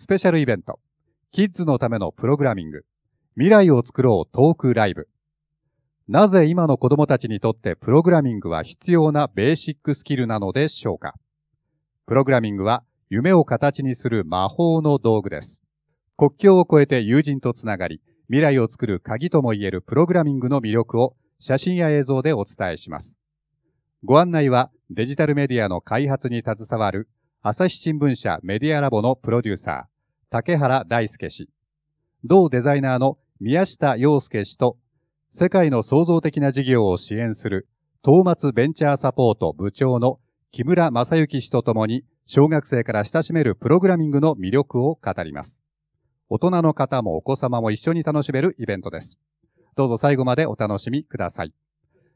スペシャルイベント、キッズのためのプログラミング、未来を作ろうトークライブ。なぜ今の子供たちにとってプログラミングは必要なベーシックスキルなのでしょうか？プログラミングは夢を形にする魔法の道具です。国境を越えて友人とつながり、未来を作る鍵とも言えるプログラミングの魅力を写真や映像でお伝えします。ご案内はデジタルメディアの開発に携わる朝日新聞社メディアラボのプロデューサー、竹原大輔氏、同デザイナーの宮下洋介氏と、世界の創造的な事業を支援する東松ベンチャーサポート部長の木村正幸氏とともに、小学生から親しめるプログラミングの魅力を語ります。大人の方もお子様も一緒に楽しめるイベントです。どうぞ最後までお楽しみください。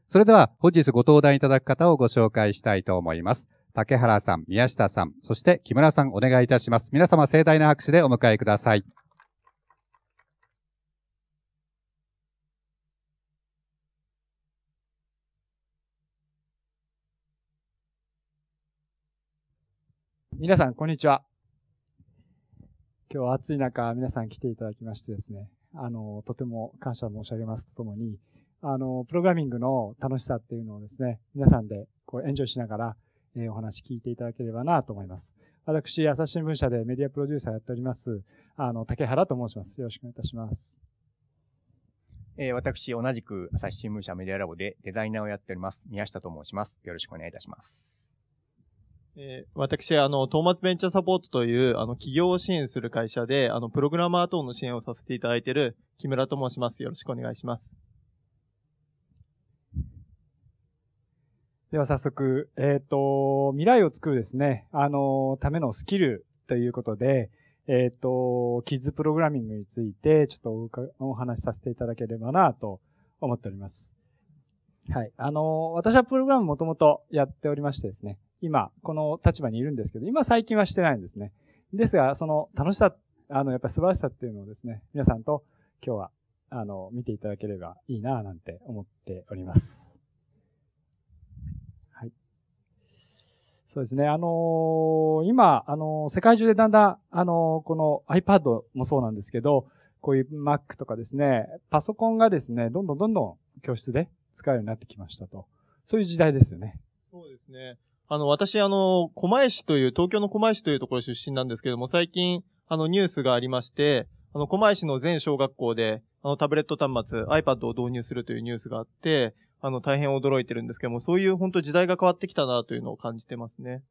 それでは本日ご登壇いただく方をご紹介したいと思います。竹原さん、宮下さん、そして木村さんお願いいたします。皆様盛大な拍手でお迎えください。皆さん、こんにちは。今日は暑い中、皆さん来ていただきましてですね、あの、とても感謝申し上げますとともに、あの、プログラミングの楽しさっていうのをですね、皆さんでこうエンジョイしながら、えー、お話聞いていただければなと思います。私、朝日新聞社でメディアプロデューサーやっております、あの、竹原と申します。よろしくお願いいたします。えー、私、同じく朝日新聞社メディアラボでデザイナーをやっております、宮下と申します。よろしくお願いいたします。えー、私、あの、トーマツベンチャーサポートという、あの、企業を支援する会社で、あの、プログラマー等の支援をさせていただいている木村と申します。よろしくお願いします。では早速、えっ、ー、と、未来を作るですね、あの、ためのスキルということで、えっ、ー、と、キッズプログラミングについて、ちょっとお話しさせていただければなと思っております。はい。あの、私はプログラムもともとやっておりましてですね、今、この立場にいるんですけど、今最近はしてないんですね。ですが、その楽しさ、あの、やっぱ素晴らしさっていうのをですね、皆さんと今日は、あの、見ていただければいいな、なんて思っております。はい。そうですね。あのー、今、あのー、世界中でだんだん、あのー、この iPad もそうなんですけど、こういう Mac とかですね、パソコンがですね、どんどんどんどん教室で使うようになってきましたと。そういう時代ですよね。そうですね。あの、私、あの、狛江市という、東京の狛江市というところ出身なんですけども、最近、あの、ニュースがありまして、あの、狛江市の全小学校で、あの、タブレット端末、iPad を導入するというニュースがあって、あの、大変驚いてるんですけども、そういう本当時代が変わってきたなというのを感じてますね。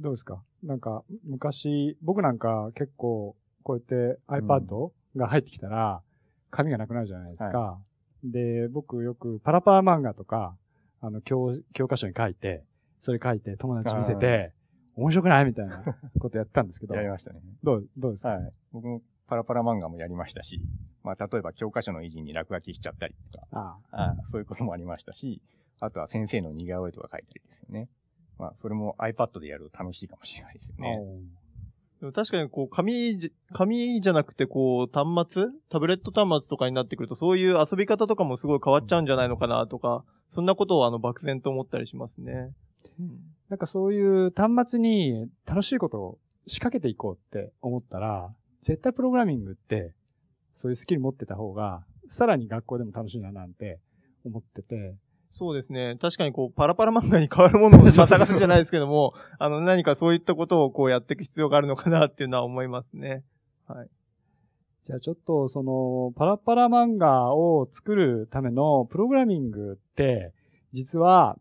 どうですか？なんか、昔、僕なんか結構、こうやって iPad が入ってきたら、紙がなくなるじゃないですか。はい、で、僕よくパラパラ漫画とか、あの、教、教科書に書いて、それ書いて友達見せて、面白くない？みたいなことやったんですけど。やりましたね。どう、どうですか、はい。僕もパラパラ漫画もやりましたし、まあ、例えば教科書の維持に落書きしちゃったりとか、ああそういうこともありましたし、あとは先生の似顔絵とか書いたりですよね。まあ、それも iPad でやると楽しいかもしれないですよね。でも確かにこう、紙、紙じゃなくてこう、端末？タブレット端末とかになってくると、そういう遊び方とかもすごい変わっちゃうんじゃないのかなとか、そんなことをあの、漠然と思ったりしますね。なんかそういう端末に楽しいことを仕掛けていこうって思ったら、絶対プログラミングって、そういうスキル持ってた方が、さらに学校でも楽しいななんて思ってて。そうですね。確かにこう、パラパラ漫画に変わるものを 探すじゃないですけども、あの、何かそういったことをこうやっていく必要があるのかなっていうのは思いますね。はい。じゃあちょっとそのパラパラ漫画を作るためのプログラミングって、実は、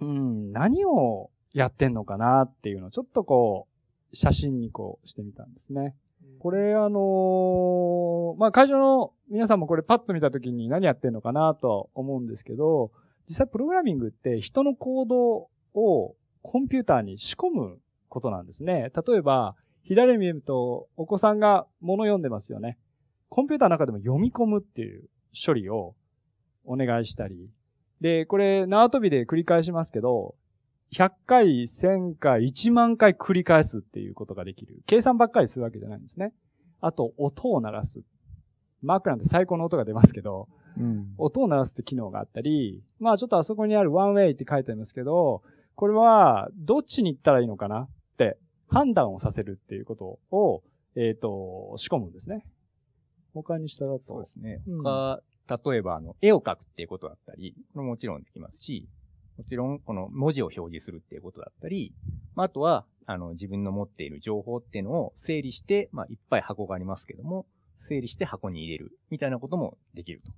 うん、何をやってんのかなっていうのをちょっとこう、写真にこうしてみたんですね。これあのー、まあ、会場の皆さんもこれパッと見たときに何やってんのかなと思うんですけど、実際プログラミングって人の行動をコンピューターに仕込むことなんですね。例えば、左見ると、お子さんが物読んでますよね。コンピューターの中でも読み込むっていう処理をお願いしたり。で、これ、縄跳びで繰り返しますけど、100回、1000回、1万回繰り返すっていうことができる。計算ばっかりするわけじゃないんですね。あと、音を鳴らす。マークなんて最高の音が出ますけど、うん、音を鳴らすって機能があったり、まあちょっとあそこにある one way って書いてありますけど、これはどっちに行ったらいいのかなって判断をさせるっていうことを、えっ、ー、と、仕込むんですね。他にしただと。そうですね。他、うん、例えば、あの、絵を描くっていうことだったり、これももちろんできますし、もちろん、この文字を表示するっていうことだったり、まあ、あとは、あの、自分の持っている情報っていうのを整理して、まあ、いっぱい箱がありますけども、整理して箱に入れる、みたいなこともできると。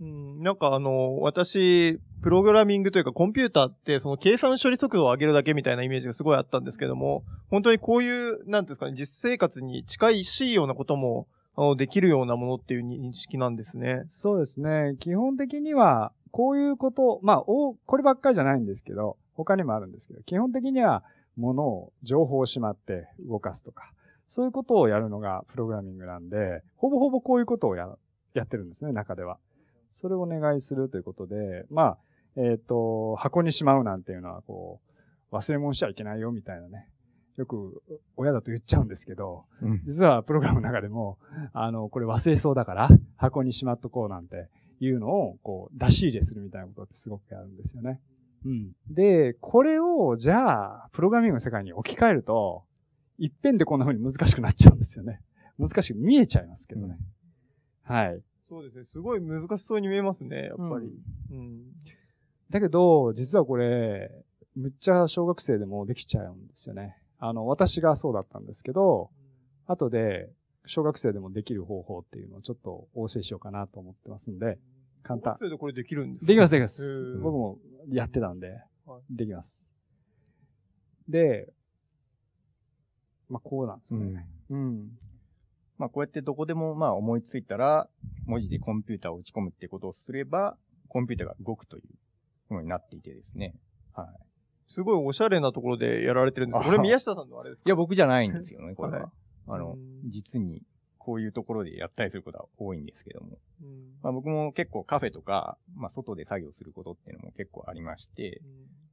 うん、なんかあの、私、プログラミングというかコンピューターってその計算処理速度を上げるだけみたいなイメージがすごいあったんですけども、本当にこういう、なんですかね、実生活に近いしいようなことも、できるようなものっていう認識なんですね。そうですね。基本的には、こういうこと、まあ、お、こればっかりじゃないんですけど、他にもあるんですけど、基本的には、ものを、情報をしまって動かすとか、そういうことをやるのがプログラミングなんで、ほぼほぼこういうことをや、やってるんですね、中では。それをお願いするということで、まあ、えっ、ー、と、箱にしまうなんていうのは、こう、忘れ物しちゃいけないよみたいなね。よく親だと言っちゃうんですけど、うん、実はプログラムの中でも、あの、これ忘れそうだから箱にしまっとこうなんていうのを、こう、出し入れするみたいなことってすごくやるんですよね。うん。で、これを、じゃあ、プログラミングの世界に置き換えると、一遍でこんな風に難しくなっちゃうんですよね。難しく見えちゃいますけどね。うん、はい。そうですね。すごい難しそうに見えますね、やっぱり。うん。うん、だけど、実はこれ、むっちゃ小学生でもできちゃうんですよね。あの、私がそうだったんですけど、後で、小学生でもできる方法っていうのをちょっとお教えしようかなと思ってますんで、簡単。小学生でこれできるんですか？できます、できます。僕もやってたんで、できます。で、まあ、こうなんですね。うん。うん、まあ、こうやってどこでも、まあ、思いついたら、文字でコンピューターを打ち込むってことをすれば、コンピューターが動くというものになっていてですね。はい。すごいおしゃれなところでやられてるんですこれ宮下さんのあれですか？いや、僕じゃないんですよね、これは。はい、あの、実に、こういうところでやったりすることは多いんですけども。まあ、僕も結構カフェとか、まあ、外で作業することっていうのも結構ありまして、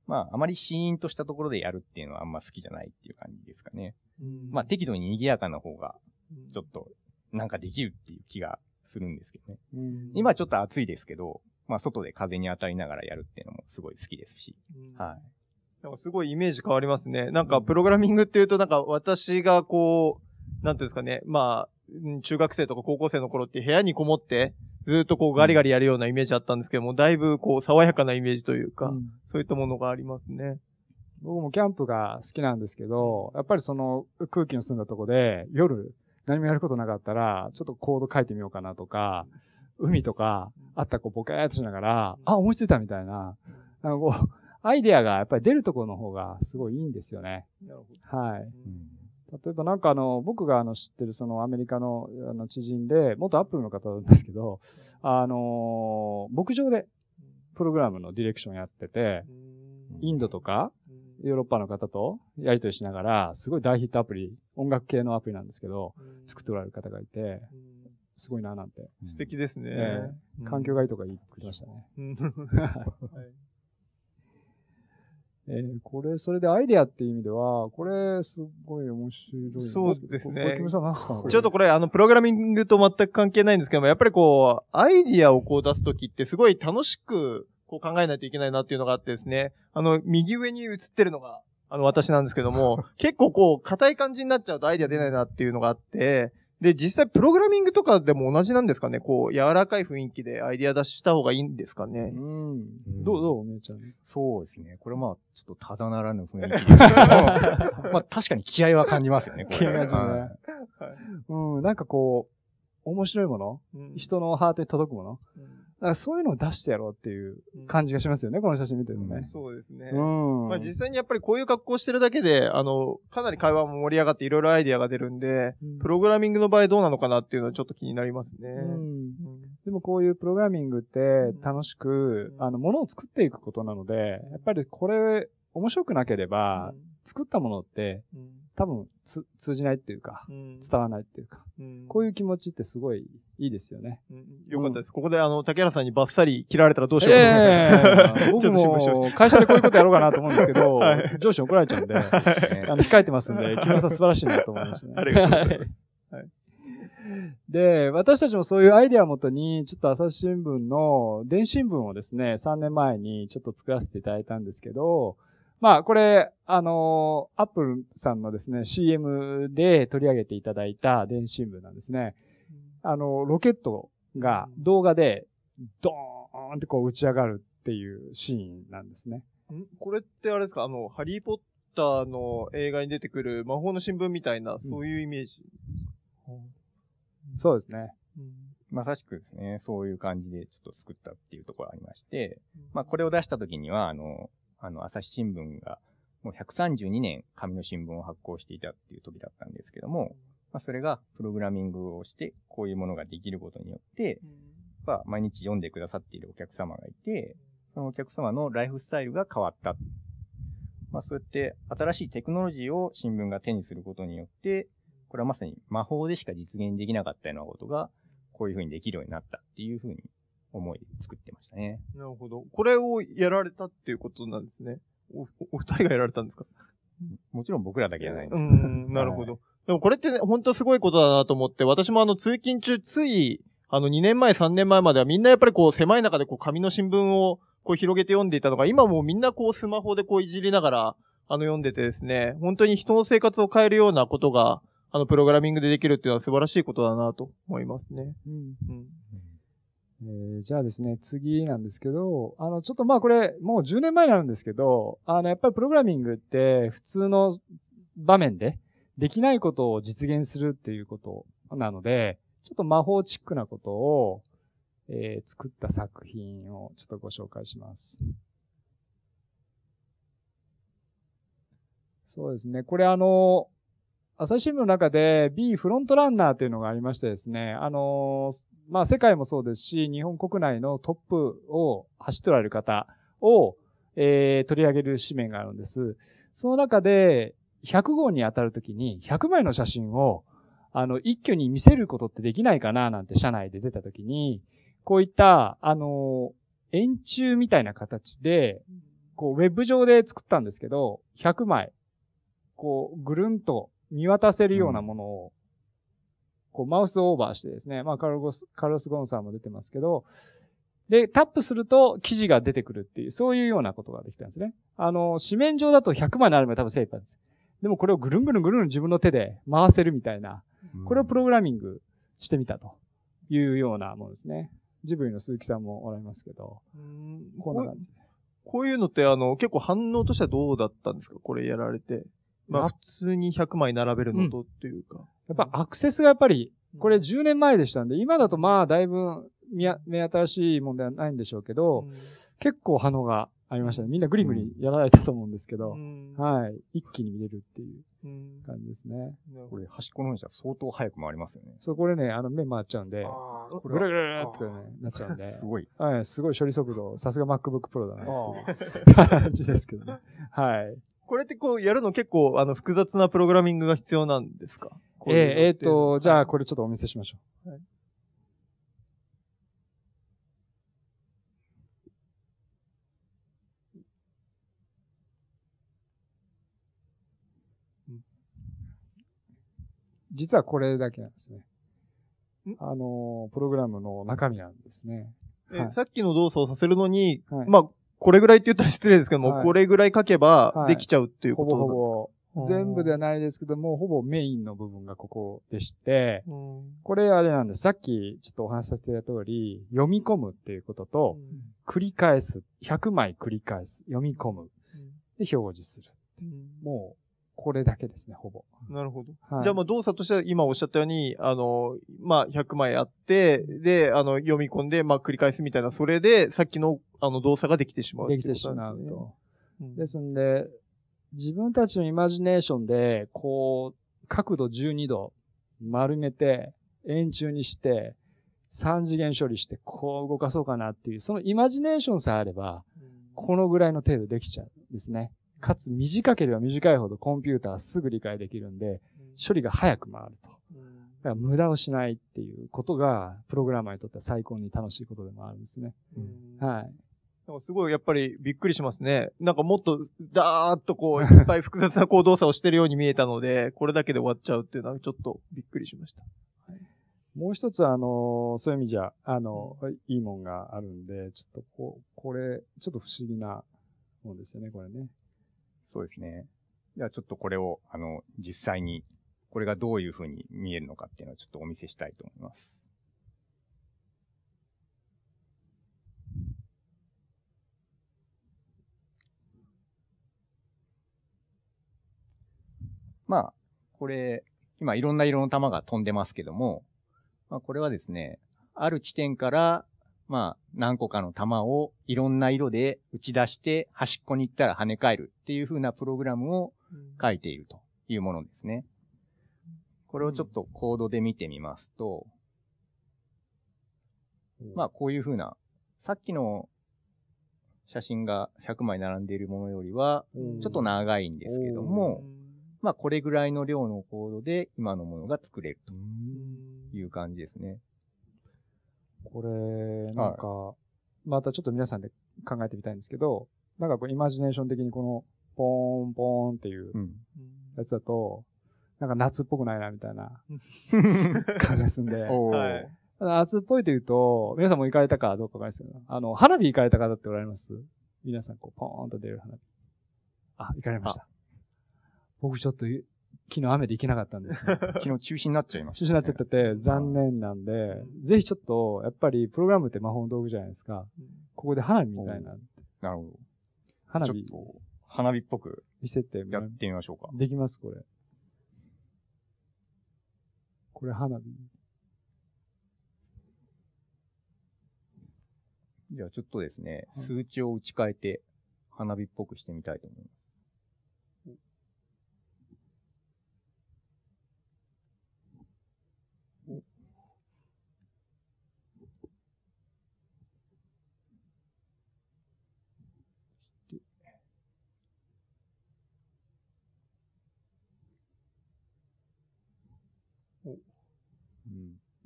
まあ、あまりシーンとしたところでやるっていうのはあんま好きじゃないっていう感じですかね。まあ、適度に賑やかな方が、ちょっと、なんかできるっていう気がするんですけどね。今ちょっと暑いですけど、まあ、外で風に当たりながらやるっていうのもすごい好きですし。はい。なんかすごいイメージ変わりますね。なんか、プログラミングっていうと、なんか私がこう、なんていうんですかね、まあ、中学生とか高校生の頃って部屋にこもって、ずっとこうガリガリやるようなイメージあったんですけども、だいぶこう爽やかなイメージというか、うん、そういったものがありますね。僕もキャンプが好きなんですけど、やっぱりその空気の澄んだとこで、夜何もやることなかったら、ちょっとコード書いてみようかなとか、海とか、あったこうボケーっとしながら、あ、思いついたみたいな、あのこう、アイデアがやっぱり出るところの方がすごいいいんですよね。はい。例えばなんかあの、僕があの知ってるそのアメリカのあの知人で、元アップルの方なんですけど、あの、牧場でプログラムのディレクションやってて、インドとか、ヨーロッパの方とやりとりしながら、すごい大ヒットアプリ、音楽系のアプリなんですけど、作っておられる方がいて、すごいななんて。素敵ですね。えー、環境がいいとか言ってましたね。はいえー、これ、それでアイデアっていう意味では、これ、すごい面白い。そうですね。ちょっとこれ、あの、プログラミングと全く関係ないんですけども、やっぱりこう、アイディアをこう出すときってすごい楽しく、こう考えないといけないなっていうのがあってですね、あの、右上に映ってるのが、あの、私なんですけども、結構こう、硬い感じになっちゃうとアイディア出ないなっていうのがあって、で、実際プログラミングとかでも同じなんですかね？こう、柔らかい雰囲気でアイディア出した方がいいんですかね？うん。どうどうお姉ちゃん？そうですね。これまあ、ちょっとただならぬ雰囲気ですけど。まあ確かに気合は感じますよね、気合が感じるね。うん、なんかこう、面白いもの、うん、人のハートに届くもの、うんからそういうのを出してやろうっていう感じがしますよね、うん、この写真見てるとね。そうですね。うん。まあ実際にやっぱりこういう格好してるだけで、あの、かなり会話も盛り上がっていろいろアイディアが出るんで、うん、プログラミングの場合どうなのかなっていうのはちょっと気になりますね。うん。でもこういうプログラミングって楽しく、あの、ものを作っていくことなので、やっぱりこれ、面白くなければ、作ったものって、多分つ通じないっていうか、うん、伝わらないっていうか、うん、こういう気持ちってすごいいいですよね。うん、よかったです。ここであの、竹原さんにバッサリ切られたらどうしようかと思います。僕も会社でこういうことやろうかなと思うんですけど、はい、上司に怒られちゃうんで、あの控えてますんで、木村さん素晴らしいなと思いましたね。ありがとうございます。はい、で、私たちもそういうアイデアをもとに、ちょっと朝日新聞の電子新聞をですね、3年前にちょっと作らせていただいたんですけど、まあ、これ、あのアップルさんのですね、CM で取り上げていただいた電子新聞なんですね。あの、ロケットが動画でドーンってこう打ち上がるっていうシーンなんですね。ん？これってあれですか？あの、ハリーポッターの映画に出てくる魔法の新聞みたいな、そういうイメージ、うん、そうですね。まさしくですね、そういう感じでちょっと作ったっていうところがありまして、まあこれを出した時には、あの、あの、朝日新聞がもう132年紙の新聞を発行していたっていう時だったんですけども、まあそれがプログラミングをしてこういうものができることによって、まあ毎日読んでくださっているお客様がいて、そのお客様のライフスタイルが変わった。まあそうやって新しいテクノロジーを新聞が手にすることによって、これはまさに魔法でしか実現できなかったようなことが、こういうふうにできるようになったっていうふうに思いで作ってましたね。なるほど。これをやられたっていうことなんですね。お、お二人がやられたんですか？もちろん僕らだけじゃないんです。うん、なるほど。はい、でもこれって、ね、本当すごいことだなと思って、私もあの通勤中つい、あの2年前3年前まではみんなやっぱりこう狭い中でこう紙の新聞をこう広げて読んでいたのが、今もうみんなこうスマホでこういじりながら、あの読んでてですね、本当に人の生活を変えるようなことが、あのプログラミングでできるっていうのは素晴らしいことだなと思いますね。うん。うんえー、じゃあですね、次なんですけど、あの、ちょっとまあこれ、もう10年前になるんですけど、あの、やっぱりプログラミングって普通の場面でできないことを実現するっていうことなので、ちょっと魔法チックなことを、えー、作った作品をちょっとご紹介します。そうですね。これあの、朝日新聞の中で B フロントランナーというのがありましてですね、あの、まあ世界もそうですし、日本国内のトップを走っておられる方を、えー、取り上げる紙面があるんです。その中で、100号に当たるときに100枚の写真を、あの、一挙に見せることってできないかななんて社内で出たときに、こういった、あの、円柱みたいな形で、こう、ウェブ上で作ったんですけど、100枚、こう、ぐるんと見渡せるようなものを、こう、マウスオーバーしてですね、まあ、カルロス、カルロス・ゴンさんも出てますけど、で、タップすると記事が出てくるっていう、そういうようなことができたんですね。あの、紙面上だと100枚になるまで多分精一杯です。でもこれをぐるんぐるんぐるん自分の手で回せるみたいな、これをプログラミングしてみたというようなものですね。ジブリの鈴木さんもおられますけど。こんな感じ。こういうのって、あの、結構反応としてはどうだったんですか？これやられて。まあ、普通に100枚並べるのとっていうか。やっぱアクセスがやっぱり、これ10年前でしたんで、今だとまあ、だいぶ、目新しいもんではないんでしょうけど、結構反応がありましたね。みんなグリグリやられたと思うんですけど、はい。一気に見れるっていう感じですね。これ端っこの方じゃ相当早く回りますよね。そう、これね、あの目回っちゃうんで、ぐるぐるってね、なっちゃうんで。すごい。はい、すごい処理速度、さすが MacBook Pro だなっていう感じですけどね。はい。これってこう、やるの結構、あの、複雑なプログラミングが必要なんですか？えー、えー、と、じゃあこれちょっとお見せしましょう。はい実はこれだけなんですね。あの、プログラムの中身なんですね。え、はい、さっきの動作をさせるのに、はい、まあ、これぐらいって言ったら失礼ですけども、はい、これぐらい書けばできちゃうっていうことですか、ほぼほぼ。全部ではないですけども、ほぼメインの部分がここでして、これあれなんです。さっきちょっとお話しさせていた通り、読み込むっていうことと、繰り返す。100枚繰り返す。読み込む。で、表示する。もう、これだけですね、ほぼ。なるほど。はい、じゃあ、まあ、動作としては今おっしゃったように、あの、まあ、100枚あって、で、あの、読み込んで、まあ、繰り返すみたいな、それで、さっきの、あの、動作ができてしまう、ね、できてしまうと。うん、ですんで、自分たちのイマジネーションで、こう、角度12度丸めて、円柱にして、3次元処理して、こう動かそうかなっていう、そのイマジネーションさえあれば、このぐらいの程度できちゃうんですね。かつ短ければ短いほどコンピューターはすぐ理解できるんで、処理が早く回ると。だから無駄をしないっていうことが、プログラマーにとっては最高に楽しいことでもあるんですね。はい。なんかすごいやっぱりびっくりしますね。なんかもっとダーッとこう いっぱい複雑な行動作をしてるように見えたので、これだけで終わっちゃうっていうのはちょっとびっくりしました。もう一つあの、そういう意味じゃ、あの、いいもんがあるんで、ちょっとこう、これ、ちょっと不思議なもんですよね、これね。そうですね。じゃあちょっとこれを、あの、実際に、これがどういう風に見えるのかっていうのをちょっとお見せしたいと思います。まあ、これ、今いろんな色の玉が飛んでますけども、まあこれはですね、ある地点からまあ、何個かの弾をいろんな色で打ち出して端っこに行ったら跳ね返るっていう風なプログラムを書いているというものですね。これをちょっとコードで見てみますと、まあ、こういう風な、さっきの写真が100枚並んでいるものよりは、ちょっと長いんですけども、まあ、これぐらいの量のコードで今のものが作れるという感じですね。これ、なんか、はい、またちょっと皆さんで考えてみたいんですけど、なんかこう、イマジネーション的にこの、ポーン、ポーンっていうやつだと、うん、なんか夏っぽくないな、みたいな 感じがすんで。はい、夏っぽいというと、皆さんも行かれたかどうかわかりますけど、あの、花火行かれた方っておられます？皆さんこう、ポーンと出る花火。あ、行かれました。僕ちょっと昨日雨で行けなかったんです 昨日中止になっちゃいました、ね、中止になっちゃってて、残念なんで、ぜひちょっと、やっぱりプログラムって魔法の道具じゃないですか。ここで花火みたいな。なるほど。花火。ちょっと、花火っぽく。見せて。やってみましょうか。できます、これ。これ花火。じゃあちょっとですね、数値を打ち替えて、花火っぽくしてみたいと思います。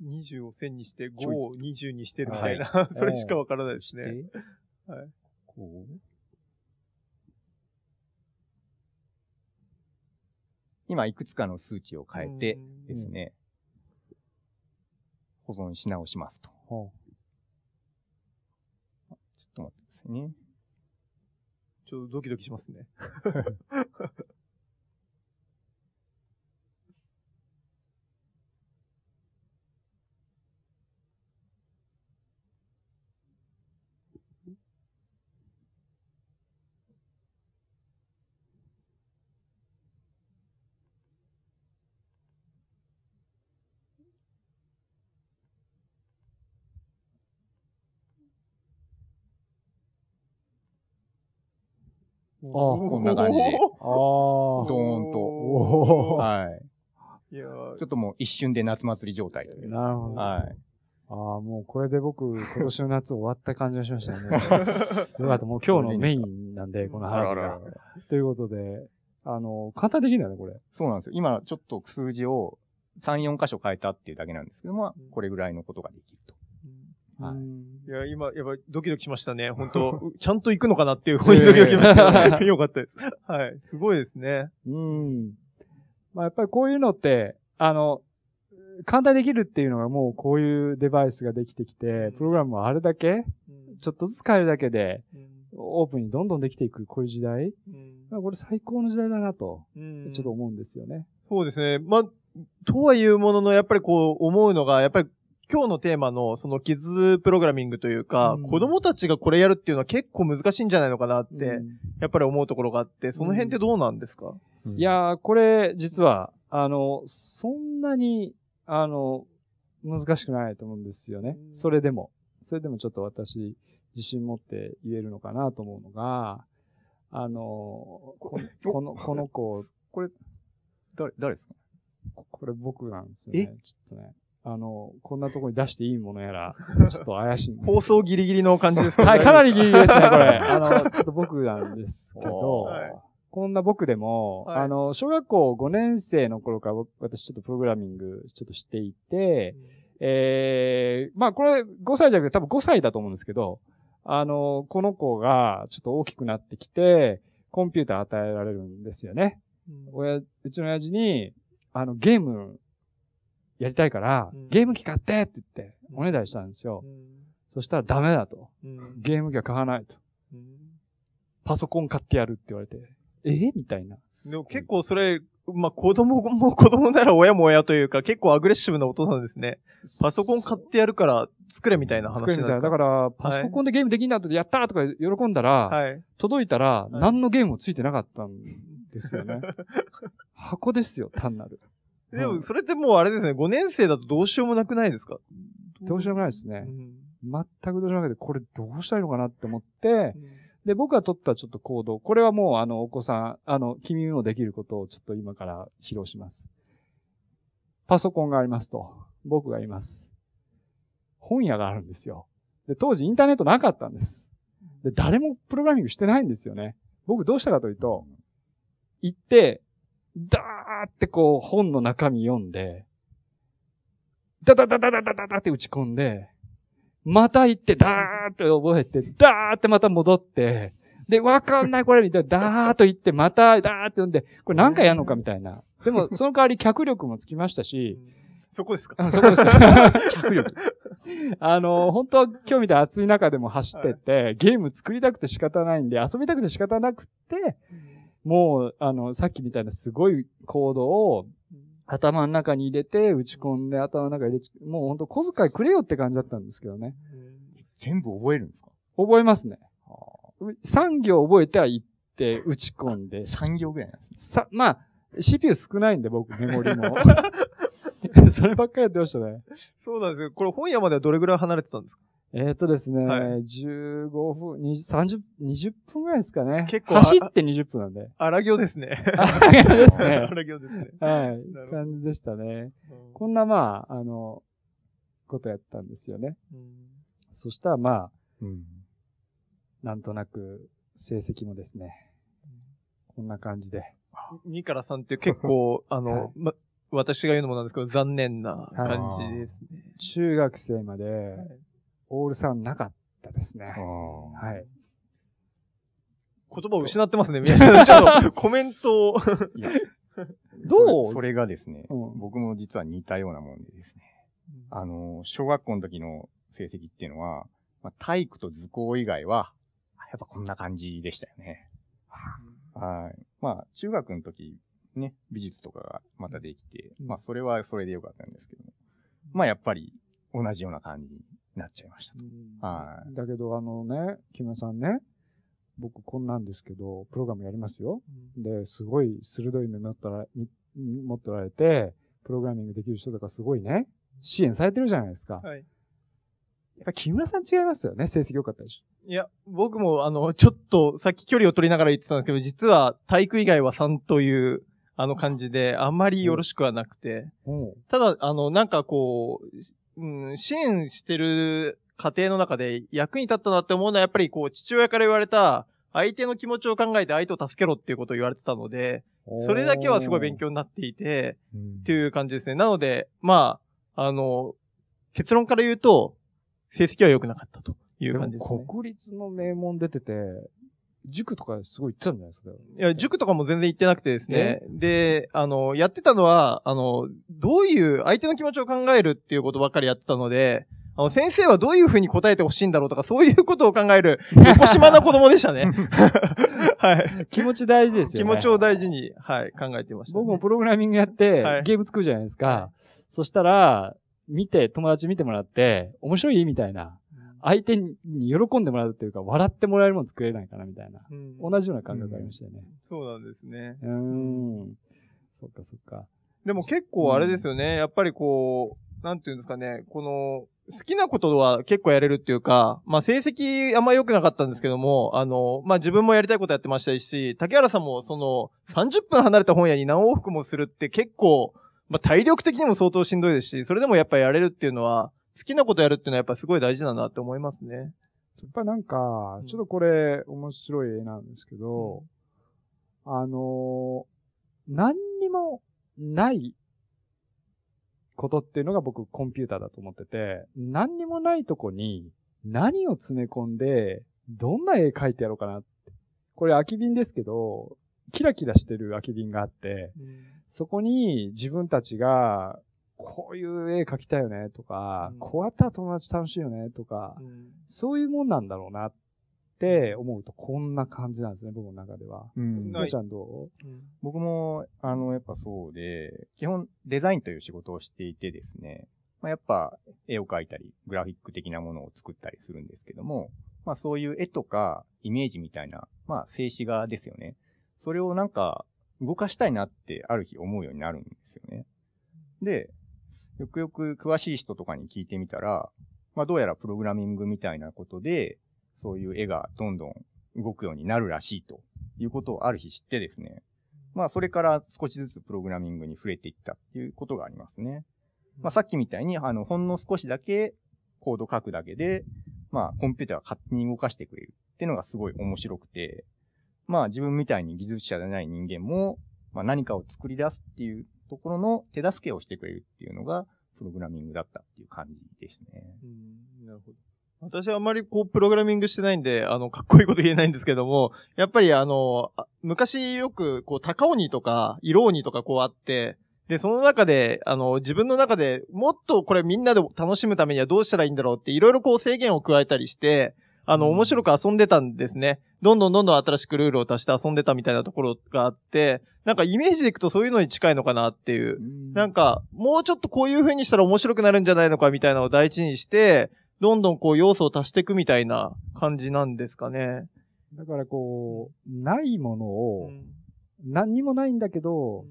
20を1000にして5を20にしてるみたいな、はい、それしかわからないですね。はい。こう今、いくつかの数値を変えてですね、保存し直しますと。ちょっと待ってくださいね。ちょっとドキドキしますね。こんな感じで。ドーンと。はい。いやちょっともう一瞬で夏祭り状態なるほど。はい。ああ、もうこれで僕、今年の夏終わった感じがしましたね。よかった。もう今日のメインなんで、この花火が。ということで、あの、簡単できるんだね、これ。そうなんですよ。今、ちょっと数字を3、4箇所変えたっていうだけなんですけども、これぐらいのことができると。はい。いや、今、やばい、ドキドキしましたね。本当 ちゃんと行くのかなっていうふうにドキドキしました。よかったです。はい。すごいですね。うん。まあ、やっぱりこういうのって、あの、簡単にできるっていうのがもうこういうデバイスができてきて、プログラムをあれだけ、ちょっとずつ変えるだけで、オープンにどんどんできていく、こういう時代。これ最高の時代だなと、ちょっと思うんですよね。そうですね。まあ、とはいうものの、やっぱりこう思うのが、やっぱり今日のテーマのそのキズプログラミングというか、うん、子供たちがこれやるっていうのは結構難しいんじゃないのかなって、やっぱり思うところがあって、その辺ってどうなんですか、うん、いやー、これ実は、あの、そんなに、あの、難しくないと思うんですよね。うん、それでも。それでもちょっと私、自信持って言えるのかなと思うのが、あの、ここの、この子、これ、誰、誰ですか？これ僕なんですよね。ちょっとね。あの、こんなとこに出していいものやら、ちょっと怪しい放送ギリギリの感じですかはい、かなりギリギリですね、これ。あの、ちょっと僕なんですけど、はい、こんな僕でも、はい、あの、小学校5年生の頃から私ちょっとプログラミングちょっとしていて、うん、えー、まあこれ5歳じゃなくて多分5歳だと思うんですけど、あの、この子がちょっと大きくなってきて、コンピューター与えられるんですよね。うん、親、うちの親父に、あの、ゲームやりたいから、うん、ゲーム機買ってって言って、おねだりしたんですよ。うん、そしたらダメだと。ゲーム機は買わないと。パソコン買ってやるって言われて。えみたいな。でも結構それ、まあ、子供も子供なら親も親というか、結構アグレッシブなお父さんですね。パソコン買ってやるから作れみたいな話なんですか？だから、パソコンでゲームできんだとやったーとか喜んだら、はい、届いたら、何のゲームもついてなかったんですよね。箱ですよ、単なる。でも、それってもうあれですね、5年生だとどうしようもなくないですか？どうしようもないですね。うん、全くどうしようもなくて、これどうしたらいいのかなって思って、うんで、僕が取ったちょっと行動、これはもうあの、お子さん、あの、君もできることをちょっと今から披露します。パソコンがありますと。僕がいます。本屋があるんですよ。で、当時インターネットなかったんです。で、誰もプログラミングしてないんですよね。僕どうしたかというと、行って、ダーってこう本の中身読んで、ダダダダダダダダって打ち込んで、また行って、ダーって覚えて、ダーってまた戻って、で、わかんないこれみたいな、ダーっと行って、また、ダーって読んで、これ何回やるのかみたいな。でも、その代わり脚力もつきましたし、そこですか？そこです。脚力。あの、本当は今日みたい暑い中でも走ってって、ゲーム作りたくて仕方ないんで、遊びたくて仕方なくて、もう、あの、さっきみたいなすごいコードを頭の中に入れて、打ち込んで、頭の中に入れもうほんと小遣いくれよって感じだったんですけどね。全部覚えるんですか覚えますね。3行覚えては行って、打ち込んで。3行ぐらいなんですさ、まあ、CPU 少ないんで僕、メモリも。そればっかりやってましたね。そうなんですよ。これ本屋まではどれぐらい離れてたんですか？えっ、ー、とですね、はい、15分、20、30、20分ぐらいですかね。結構。走って20分なんで。荒行ですね。荒行ですね。荒行ですね。はい。感じでしたね。こんな、まあ、あの、ことやったんですよね。うん、そしたら、まあ、うん、なんとなく、成績もですね、こんな感じで。2から3って結構、あの、はい、ま、私が言うのもなんですけど、残念な感じですね。中学生まで、はいオールさんなかったですね。はい。言葉を失ってますね、宮下さん。ちょっとコメントをどう？それがですね、うん、僕も実は似たようなもんでですね。あの、小学校の時の成績っていうのは、まあ、体育と図工以外は、やっぱこんな感じでしたよね。はい。まあ、中学の時、ね、美術とかがまたできて、まあ、それはそれでよかったんですけども。まあ、やっぱり同じような感じなっちゃいました。はい。だけど、あのね、木村さんね、僕こんなんですけど、プログラムやりますよ。うん、で、すごい鋭い目持ってら持っておられて、プログラミングできる人とかすごいね、支援されてるじゃないですか。はい。やっぱ木村さん違いますよね、成績良かったでしょ。いや、僕もあの、ちょっとさっき距離を取りながら言ってたんですけど、実は体育以外は3というあの感じで、あんまりよろしくはなくて。うん、ただ、あの、なんかこう、うん、支援してる家庭の中で役に立ったなって思うのはやっぱりこう父親から言われた相手の気持ちを考えて相手を助けろっていうことを言われてたので、それだけはすごい勉強になっていて、っていう感じですね。なので、まあ、あの、結論から言うと、成績は良くなかったという感じですね。国立の名門出てて、塾とかすごい行ってたんじゃないですかいや、塾とかも全然行ってなくてですね。で、あの、やってたのは、あの、どういう相手の気持ちを考えるっていうことばっかりやってたので、あの、先生はどういうふうに答えてほしいんだろうとか、そういうことを考える、横島な子供でしたね。はい。気持ち大事ですよね。気持ちを大事に、はい、考えてました、ね、僕もプログラミングやって、はい、ゲーム作るじゃないですか。はい、そしたら、見て、友達見てもらって、面白い？みたいな。相手に喜んでもらうっていうか、笑ってもらえるもの作れないかなみたいな。うん、同じような感覚ありましたよね。うん、そうなんですね。うん。そっかそっか。でも結構あれですよね。やっぱりこう、なんていうんですかね。この、好きなことは結構やれるっていうか、まあ成績あんま良くなかったんですけども、あの、まあ自分もやりたいことやってましたし、竹原さんもその30分離れた本屋に何往復もするって結構、まあ体力的にも相当しんどいですし、それでもやっぱやれるっていうのは、好きなことやるっていうのはやっぱすごい大事だなって思いますね。やっぱなんか、ちょっとこれ面白い絵なんですけど、うん、あのー、何にもないことっていうのが僕コンピューターだと思ってて、何にもないとこに何を詰め込んで、どんな絵描いてやろうかなって。これ空き瓶ですけど、キラキラしてる空き瓶があって、うん、そこに自分たちがこういう絵描きたいよねとか、うん、こうやったら友達楽しいよねとか、うん、そういうもんなんだろうなっって思うとこんな感じなんですね、僕の中では。うん。なちゃんどう、僕も、あの、やっぱそうで、基本デザインという仕事をしていてですね、まあ、やっぱ絵を描いたり、グラフィック的なものを作ったりするんですけども、まあそういう絵とかイメージみたいな、まあ静止画ですよね。それをなんか動かしたいなってある日思うようになるんですよね。で、よくよく詳しい人とかに聞いてみたら、まあどうやらプログラミングみたいなことで、そういう絵がどんどん動くようになるらしいということをある日知ってですね。まあそれから少しずつプログラミングに触れていったっていうことがありますね。まあさっきみたいに、あの、ほんの少しだけコード書くだけで、まあコンピューターが勝手に動かしてくれるっていうのがすごい面白くて、まあ自分みたいに技術者でない人間も、まあ何かを作り出すっていうところの手助けをしてくれるっていうのが、プログラミングだったっていう感じですね。うん、なるほど。私はあんまりこう、プログラミングしてないんで、あの、かっこいいこと言えないんですけども、やっぱりあの、昔よく、こう、高鬼とか、色鬼とかこうあって、で、その中で、あの、自分の中でもっとこれみんなで楽しむためにはどうしたらいいんだろうっていろいろこう制限を加えたりして、あの、面白く遊んでたんですね。どんどんどんどん新しくルールを足して遊んでたみたいなところがあって、なんかイメージでいくとそういうのに近いのかなっていう。なんか、もうちょっとこういう風にしたら面白くなるんじゃないのかみたいなのを第一にして、どんどんこう要素を足していくみたいな感じなんですかね。だからこう、ないものを、何にもないんだけど、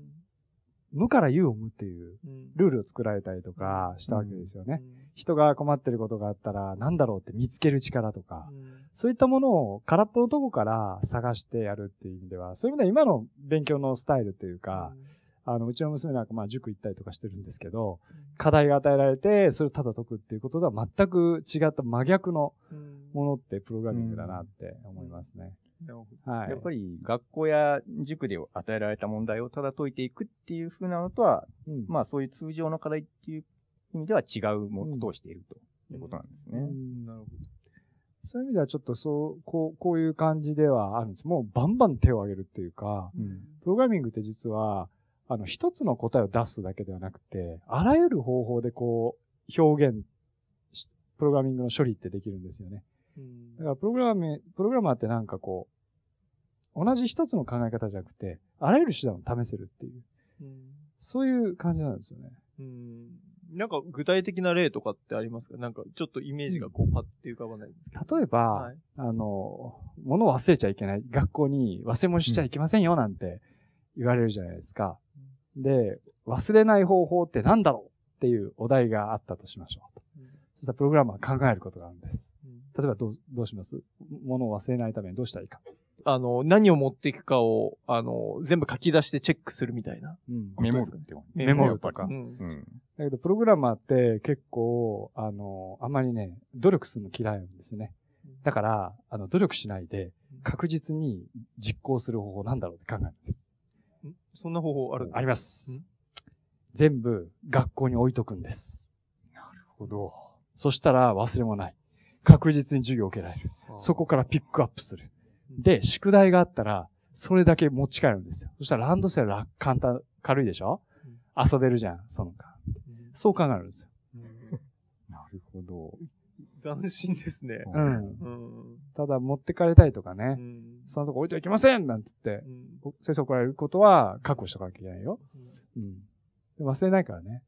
無から有を無っていうルールを作られたりとかしたわけですよね。人が困ってることがあったら何だろうって見つける力とか、そういったものを空っぽのとこから探してやるっていう意味では、そういう意味では今の勉強のスタイルというか、あの、うちの娘なんかまあ塾行ったりとかしてるんですけど、課題が与えられて、それをただ解くっていうこととは全く違った真逆のものってプログラミングだなって思いますね。はい、やっぱり学校や塾で与えられた問題をただ解いていくっていうふうなのとは、うん、まあそういう通常の課題っていう意味では違うものをしているということなんですね。うん、なるほど。そういう意味ではちょっとそう、こう、こういう感じではあるんです。もうバンバン手を挙げるっていうか、うん、プログラミングって実は、あの、一つの答えを出すだけではなくて、あらゆる方法でこう、表現、プログラミングの処理ってできるんですよね。だからプログラム、プログラマーってなんかこう、同じ一つの考え方じゃなくて、あらゆる手段を試せるっていう、うん、そういう感じなんですよね。うんなんか具体的な例とかってありますか？なんかちょっとイメージがこうパッて浮かばない、例えば、はい、あの、物を忘れちゃいけない。学校に忘れ物しちゃいけませんよなんて言われるじゃないですか。うん、で、忘れない方法って何だろうっていうお題があったとしましょう。うん、そしたらプログラマー考えることがあるんです。例えばどう、どうします？物を忘れないためにどうしたらいいか。あの、何を持っていくかを、あの、全部書き出してチェックするみたいな。うん。メモるってメモるとか。うん。だけど、プログラマーって結構、あの、あんまりね、努力するの嫌いなんですね。だから、あの、努力しないで、確実に実行する方法なんだろうって考えるんです。そんな方法あるんですか？あります。全部学校に置いとくんです。なるほど。そしたら忘れもない。確実に授業を受けられる。そこからピックアップする。で、宿題があったら、それだけ持ち帰るんですよ。そしたらランドセルは簡単、軽いでしょ？遊べるじゃん、その間。そう考えるんですよ。なるほど。斬新ですね。うん。ただ、持ってかれたいとかね、そのとこ置いてはいけませんなんて言って、先生怒られることは確保しとかなきゃいけないよ。うん。忘れないからね。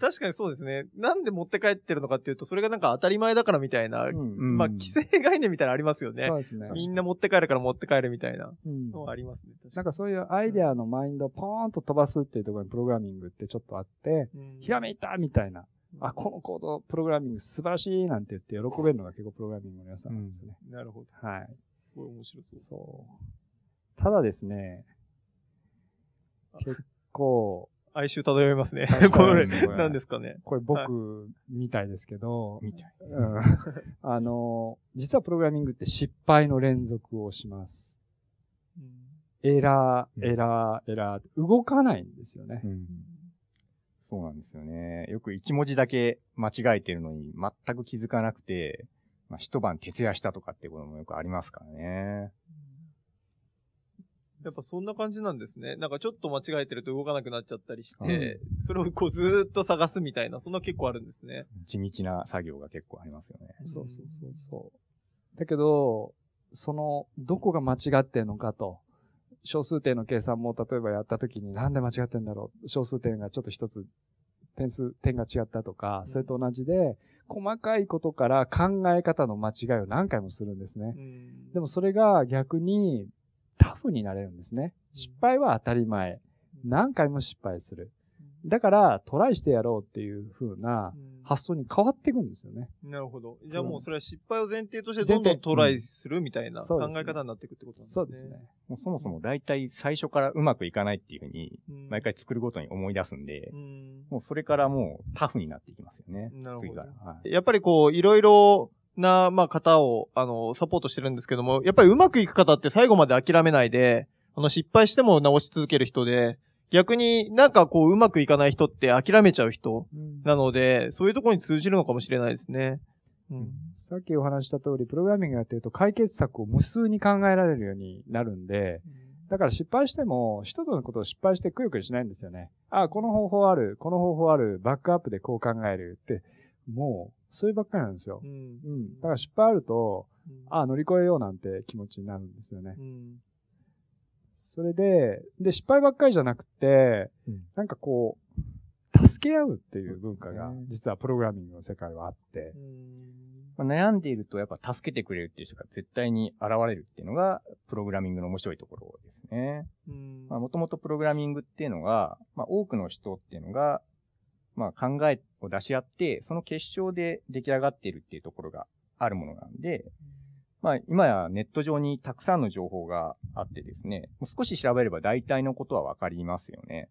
確かにそうですね。なんで持って帰ってるのかっていうと、それがなんか当たり前だからみたいな、うん、まあ、規制概念みたいなのありますよね。そうですね。みんな持って帰るから持って帰るみたいなのはありますね。なんかそういうアイデアのマインドをポーンと飛ばすっていうところにプログラミングってちょっとあって、うん、ひらめいたみたいな。あ、このコード、プログラミング素晴らしいなんて言って喜べるのが結構プログラミングの良さなんですよね。うん、なるほど。はい。すごい面白そうそう。ただですね、結構、哀愁漂いますね。これ、何ですかね。これ僕みたいですけど、みたい。うん。あの、実はプログラミングって失敗の連続をします。エラー、エラー、エラー、動かないんですよね。うん、そうなんですよね。よく一文字だけ間違えてるのに全く気づかなくて、まあ、一晩徹夜したとかってこともよくありますからね。やっぱそんな感じなんですね。なんかちょっと間違えてると動かなくなっちゃったりして、うん、それをこうずーっと探すみたいな、そんな結構あるんですね。地道な作業が結構ありますよね。そうそうそうそう。だけど、その、どこが間違ってんのかと。小数点の計算も例えばやった時になんで間違ってんだろう。小数点がちょっと一つ点数、点が違ったとか、それと同じで、細かいことから考え方の間違いを何回もするんですね。でもそれが逆にタフになれるんですね。失敗は当たり前。何回も失敗する。だからトライしてやろうっていう風な発想に変わっていくんですよね。なるほど。じゃあもうそれは失敗を前提としてどんどんトライするみたいな考え方になっていくってことなんですね。そうですね。もうそもそも大体最初からうまくいかないっていうふうに、毎回作るごとに思い出すんで、もうそれからもうタフになっていきますよね。なるほど。はい、やっぱりこう、いろいろな、まあ、方を、あの、サポートしてるんですけども、やっぱりうまくいく方って最後まで諦めないで、あの、失敗しても直し続ける人で、逆になんかこううまくいかない人って諦めちゃう人なので、うん、そういうところに通じるのかもしれないですね。うん、さっきお話した通り、プログラミングやってると解決策を無数に考えられるようになるんで、だから失敗しても、一つのことを失敗してくよくよしないんですよね。あ、この方法ある、この方法ある、バックアップでこう考えるって、もう、そればっかりなんですよ。うん。うん、だから失敗あると、うん、あ、乗り越えようなんて気持ちになるんですよね。うん。それで、で、失敗ばっかりじゃなくて、うん、なんかこう、助け合うっていう文化が、実はプログラミングの世界はあって、まあ、悩んでいるとやっぱ助けてくれるっていう人が絶対に現れるっていうのが、プログラミングの面白いところですね。もともとプログラミングっていうのが、まあ、多くの人っていうのが、まあ、考えを出し合って、その結晶で出来上がっているっていうところがあるものなんで、まあ、今やネット上にたくさんの情報があってですね、もう少し調べれば大体のことはわかりますよね。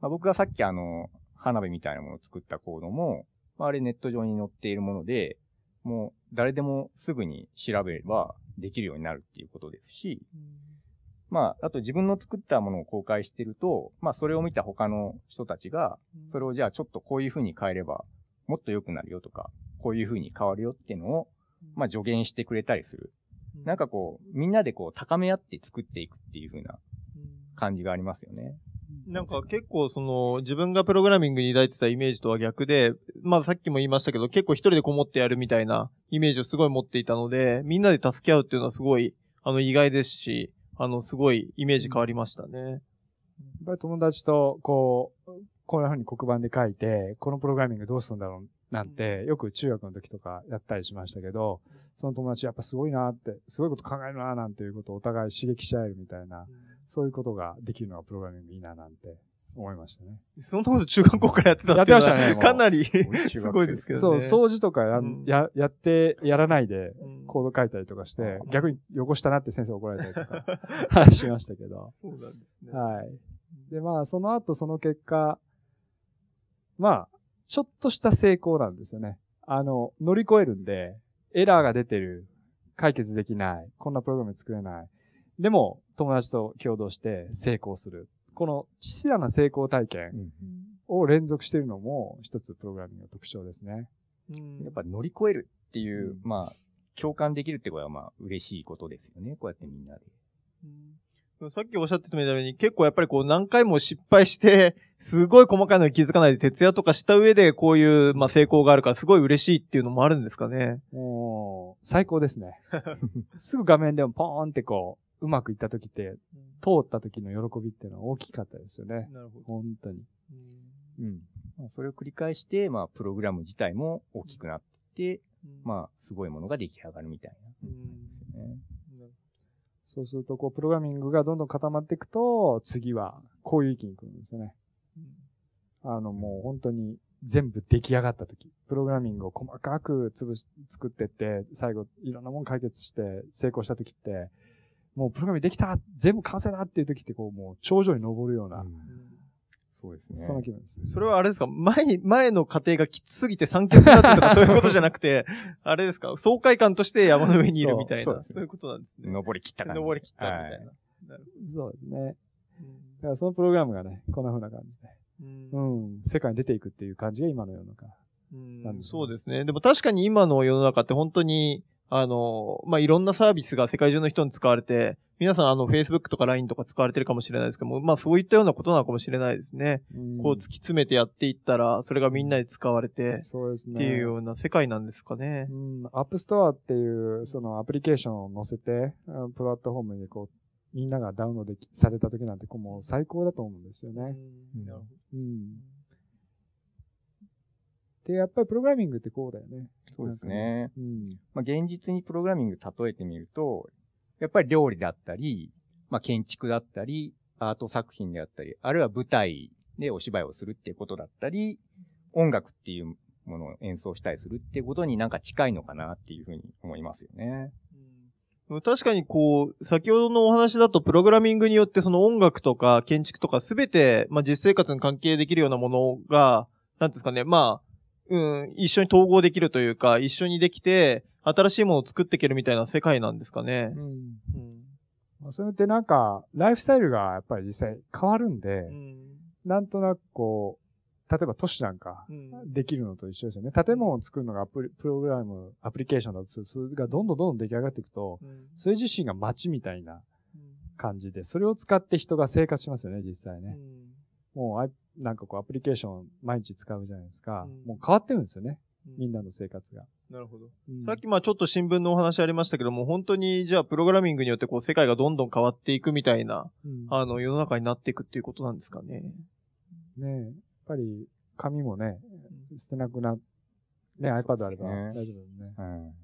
まあ、僕がさっきあの、花火みたいなものを作ったコードも、まあ、あれネット上に載っているもので、もう誰でもすぐに調べればできるようになるっていうことですし、まあ、あと自分の作ったものを公開してると、まあ、それを見た他の人たちが、それをじゃあちょっとこういう風に変えれば、もっと良くなるよとか、こういう風に変わるよっていうのを、まあ助言してくれたりする。なんかこう、みんなでこう高め合って作っていくっていう風な感じがありますよね。なんか結構その自分がプログラミングに抱いてたイメージとは逆で、まあさっきも言いましたけど結構一人でこもってやるみたいなイメージをすごい持っていたので、みんなで助け合うっていうのはすごいあの意外ですし、あのすごいイメージ変わりましたね。やっぱり友達とこう、こんな風に黒板で書いて、このプログラミングどうするんだろうなんて、よく中学の時とかやったりしましたけど、その友達やっぱすごいなって、すごいこと考えるななんていうことをお互い刺激し合えるみたいな、そういうことができるのがプログラミングいいななんて思いましたね。そんなこと中学校からやってたっていうのはやってましたね。かなりすごいですけどね。そう、掃除とかや、うん、ややって、やらないでコード書いたりとかして、うん、逆に汚したなって先生怒られたりとか しましたけど。そうなんですね。はい。で、まあ、その後その結果、まあ、ちょっとした成功なんですよね。あの、乗り越えるんで、エラーが出てる、解決できない、こんなプログラム作れない。でも、友達と共同して成功する。この小さな成功体験を連続しているのも一つプログラミングの特徴ですね。うん、やっぱ乗り越えるっていう、うん、まあ、共感できるってことはまあ嬉しいことですよね。こうやってみんなで。うんさっきおっしゃってたみたいに、結構やっぱりこう何回も失敗して、すごい細かいのに気づかないで徹夜とかした上でこういう、まあ、成功があるからすごい嬉しいっていうのもあるんですかね。もう、最高ですね。すぐ画面でもポーンってこう、うまくいった時って、通った時の喜びっていうのは大きかったですよね。なるほど。本当に。うん。うん、それを繰り返して、まあ、プログラム自体も大きくなって、うん、まあ、すごいものが出来上がるみたいな。うんそうすると、こう、プログラミングがどんどん固まっていくと、次は、こういう域に来るんですよね。あの、もう本当に全部出来上がった時、プログラミングを細かく潰し、作ってって、最後、いろんなもん解決して成功した時って、もうプログラミングできた全部完成だっていう時って、こう、もう頂上に登るような、うんそうですね。その気分です、ね。それはあれですか？前、前の過程がきつすぎて酸欠になってとかそういうことじゃなくて、あれですか？爽快感として山の上にいるみたいな。そうそうそういうことなんですね。登り切った感じ。登り切ったみたいな。はい、そうですね。だからそのプログラムがね、こんな風な感じで。うん、うん。世界に出ていくっていう感じが今の世の中。うん、そうですね。でも確かに今の世の中って本当に、あの、まあ、いろんなサービスが世界中の人に使われて、皆さんあの Facebook とか LINE とか使われてるかもしれないですけども、まあそういったようなことなのかもしれないですね。こう突き詰めてやっていったら、それがみんなで使われて、そうですね。っていうような世界なんですかね。うん。 App Store っていう、そのアプリケーションを載せて、プラットフォームにこう、みんながダウンロードされた時なんて、こうもう最高だと思うんですよね。うん。うん。で、やっぱりプログラミングってこうだよね。そうですね。うん。まあ、現実にプログラミング例えてみると、やっぱり料理だったり、まあ、建築だったり、アート作品であったり、あるいは舞台でお芝居をするっていうことだったり、音楽っていうものを演奏したりするっていうことになんか近いのかなっていうふうに思いますよね。確かにこう、先ほどのお話だとプログラミングによってその音楽とか建築とかすべて、まあ実生活に関係できるようなものが、なんですかね、まあ、うん、一緒に統合できるというか、一緒にできて、新しいものを作っていけるみたいな世界なんですかね。うん。うん、それってなんか、ライフスタイルがやっぱり実際変わるんで、うん、なんとなくこう、例えば都市なんか、できるのと一緒ですよね。建物を作るのがアプリ、プログラム、アプリケーションだとする、それがどんどんどんどん出来上がっていくと、うん、それ自身が街みたいな感じで、それを使って人が生活しますよね、実際ね。もうなんかこうアプリケーション毎日使うじゃないですか。うん、もう変わってるんですよね。みんなの生活が。なるほど。うん、さっきまあちょっと新聞のお話ありましたけども、本当にじゃあプログラミングによってこう世界がどんどん変わっていくみたいな、うん、あの世の中になっていくっていうことなんですかね。ねえ、やっぱり紙もね、捨てなくな、ね、iPad あれば大丈夫ですね。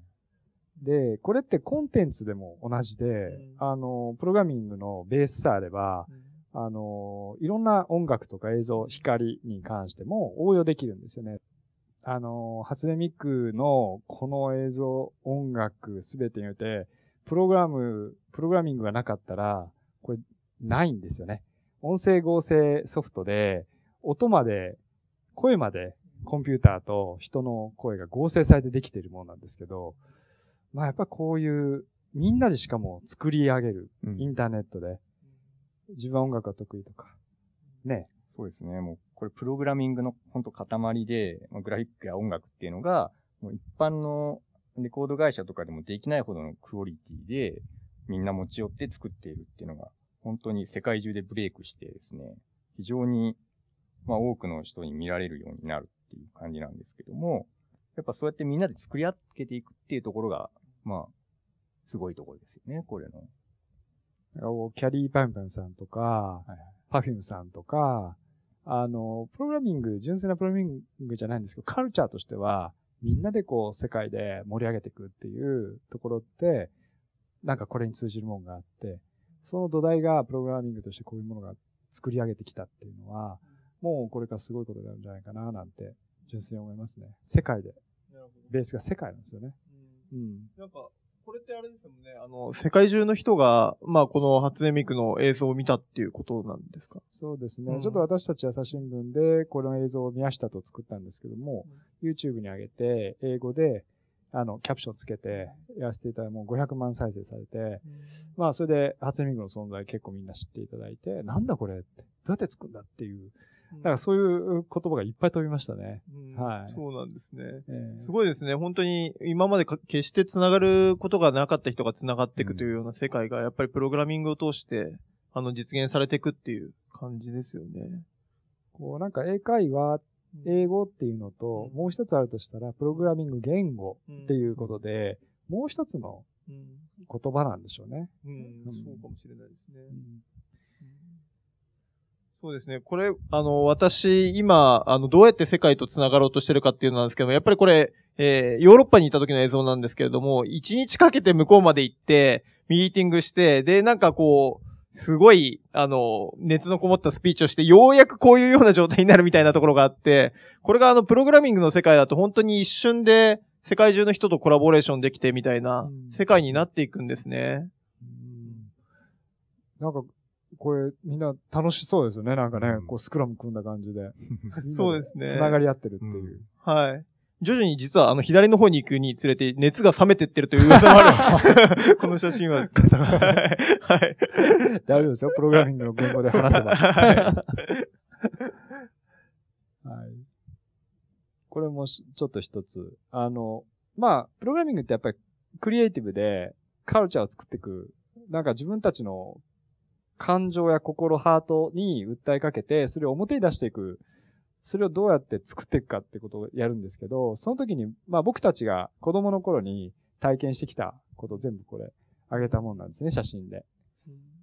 で、これってコンテンツでも同じで、あの、プログラミングのベースさえあれば、あの、いろんな音楽とか映像、光に関しても応用できるんですよね。あの、初音ミクのこの映像、音楽すべてによって、プログラム、プログラミングがなかったら、これないんですよね。音声合成ソフトで、音まで、声までコンピューターと人の声が合成されてできているものなんですけど、まあやっぱこういうみんなでしかも作り上げる、インターネットで、自分は音楽が得意とか。ね。そうですね。もう、これプログラミングの本当塊で、まあ、グラフィックや音楽っていうのが、もう一般のレコード会社とかでもできないほどのクオリティで、みんな持ち寄って作っているっていうのが、本当に世界中でブレイクしてですね、非常に、まあ多くの人に見られるようになるっていう感じなんですけども、やっぱそうやってみんなで作り上げていくっていうところが、まあ、すごいところですよね、これの。キャリーパンパンさんとか、パフュームさんとか、あの、プログラミング、純粋なプログラミングじゃないんですけど、カルチャーとしては、みんなでこう、世界で盛り上げていくっていうところって、なんかこれに通じるものがあって、その土台がプログラミングとしてこういうものが作り上げてきたっていうのは、もうこれからすごいことになるんじゃないかな、なんて、純粋に思いますね。世界で。ベースが世界なんですよね。うん。なんか、これってあれですもんね、あの、世界中の人が、まあ、この初音ミクの映像を見たっていうことなんですか？そうですね。うん、ちょっと私たち朝日新聞で、この映像を宮下と作ったんですけども、うん、YouTube に上げて、英語で、あの、キャプションつけて、やらせていただいて、もう500万再生されて、うん、まあ、それで、初音ミクの存在結構みんな知っていただいて、なんだこれって、どうやって作るんだっていう、だからそういう言葉がいっぱい飛びましたね。うん、はい。そうなんですね、えー、すごいですね。本当に今まで決して繋がることがなかった人が繋がっていくというような世界が、やっぱりプログラミングを通して、あの、実現されていくっていう感じですよね。こう、なんか英会話、英語っていうのと、もう一つあるとしたら、プログラミング言語っていうことで、もう一つの言葉なんでしょうね。うん、そうかもしれないですね。うんそうですね。これ、あの、私、今、あの、どうやって世界と繋がろうとしてるかっていうのなんですけども、やっぱりこれ、えー、ヨーロッパにいた時の映像なんですけれども、一日かけて向こうまで行って、ミーティングして、で、なんかこう、すごい、あの、熱のこもったスピーチをして、ようやくこういうような状態になるみたいなところがあって、これがあの、プログラミングの世界だと本当に一瞬で、世界中の人とコラボレーションできてみたいな、世界になっていくんですね。んなんか、これ、みんな楽しそうですよね。なんかね、うん、こうスクラム組んだ感じで。そうですね。繋がり合ってるっていう。うん、はい。徐々に実はあの左の方に行くにつれて熱が冷めてってるという噂もある。この写真はですね。はい。大丈夫ですよ。プログラミングの言語で話せば。はい。はい。これもちょっと一つ。あの、まあ、プログラミングってやっぱりクリエイティブでカルチャーを作っていく、なんか自分たちの感情や心、ハートに訴えかけて、それを表に出していく、それをどうやって作っていくかってことをやるんですけど、その時に、まあ僕たちが子供の頃に体験してきたことを全部これ、あげたもんなんですね、写真で。